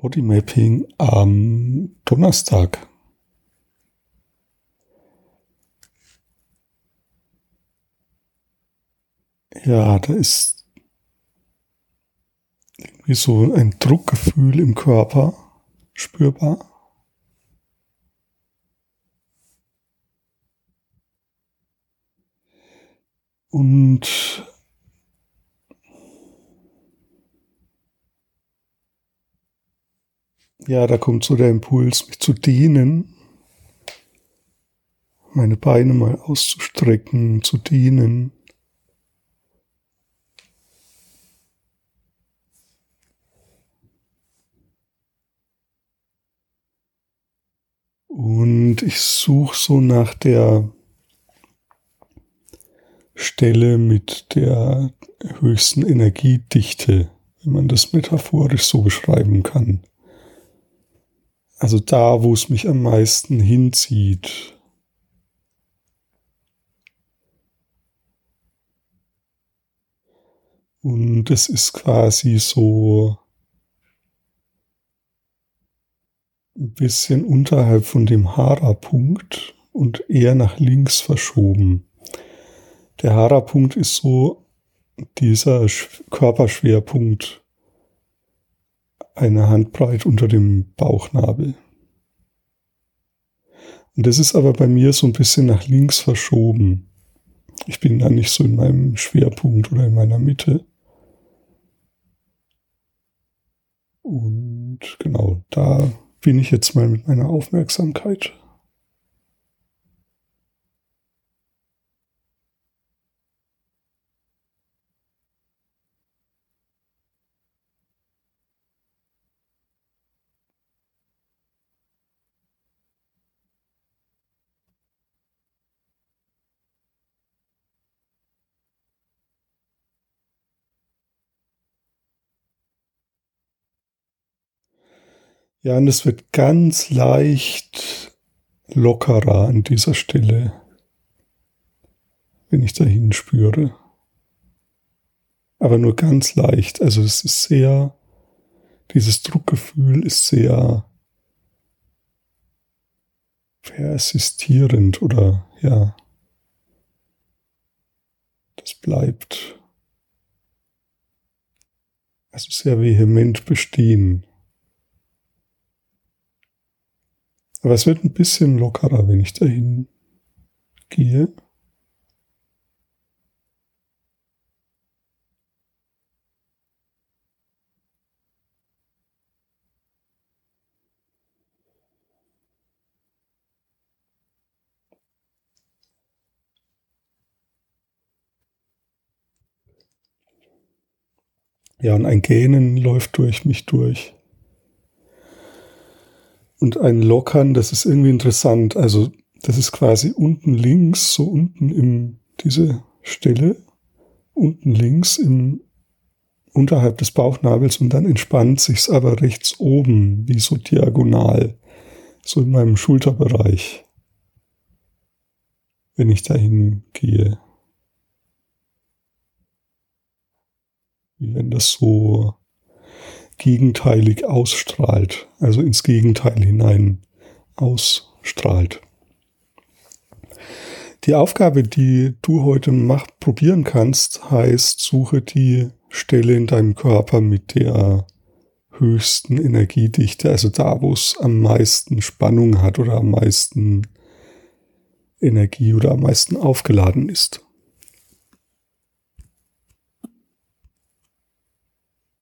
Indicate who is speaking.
Speaker 1: Bodymapping am Donnerstag. Ja, da ist irgendwie so ein Druckgefühl im Körper spürbar. Und ja, da kommt so der Impuls, mich zu dehnen, meine Beine mal auszustrecken, zu dehnen. Und ich suche so nach der Stelle mit der höchsten Energiedichte, wenn man das metaphorisch so beschreiben kann. Also da, wo es mich am meisten hinzieht. Und es ist quasi so ein bisschen unterhalb von dem Hara-Punkt und eher nach links verschoben. Der Hara-Punkt ist so dieser Körperschwerpunkt eine Handbreit unter dem Bauchnabel. Und das ist aber bei mir so ein bisschen nach links verschoben. Ich bin da nicht so in meinem Schwerpunkt oder in meiner Mitte. Und genau, da bin ich jetzt mal mit meiner Aufmerksamkeit. Ja, und es wird ganz leicht lockerer an dieser Stelle, wenn ich dahin spüre. Aber nur ganz leicht. Also es ist sehr, dieses Druckgefühl ist sehr persistierend oder ja, das bleibt also sehr vehement bestehen. Aber es wird ein bisschen lockerer, wenn ich dahin gehe. Ja, und ein Gähnen läuft durch mich durch und ein Lockern, das ist irgendwie interessant. Also das ist quasi unten links, so unten im, diese Stelle, unten links im, unterhalb des Bauchnabels und dann entspannt sich's aber rechts oben, wie so diagonal, so in meinem Schulterbereich, wenn ich dahin gehe. Wie wenn das so gegenteilig ausstrahlt, also ins Gegenteil hinein ausstrahlt. Die Aufgabe, die du heute mach, probieren kannst, heißt, suche die Stelle in deinem Körper mit der höchsten Energiedichte, also da, wo es am meisten Spannung hat oder am meisten Energie oder am meisten aufgeladen ist.